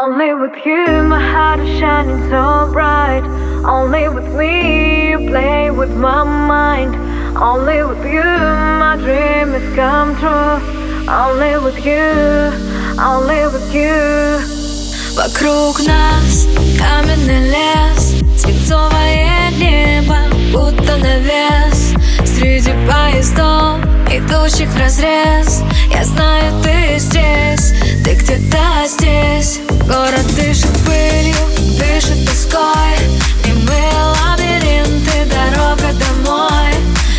Only with you my heart is shining so bright Only with me you play with my mind Only with you my dream has come true Only with you, only with you Вокруг нас каменный лес Свинцовое небо, будто навес Среди поездов, идущих в разрез Я знаю, ты здесь, ты где-то здесь Город дышит пылью, дышит тоской. Немые лабиринты, дорога домой.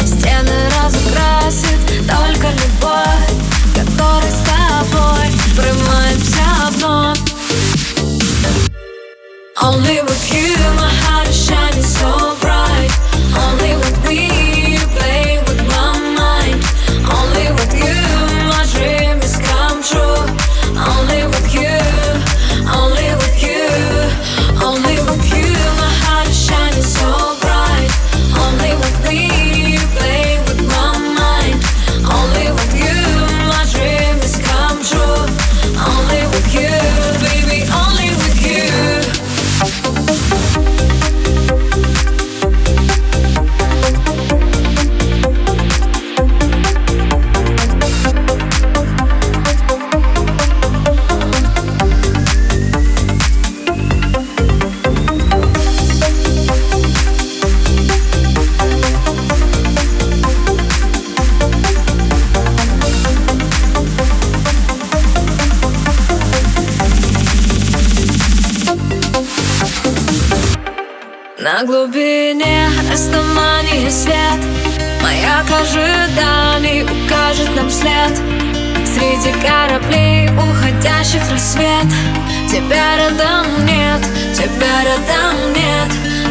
Стены разукрасит только любовь Которой с тобой. Врываемся вновь Only На глубине расставания свет. Маяк ожиданий укажет нам след. Среди кораблей, уходящих рассвет. Тебя рядом нет, тебя рядом нет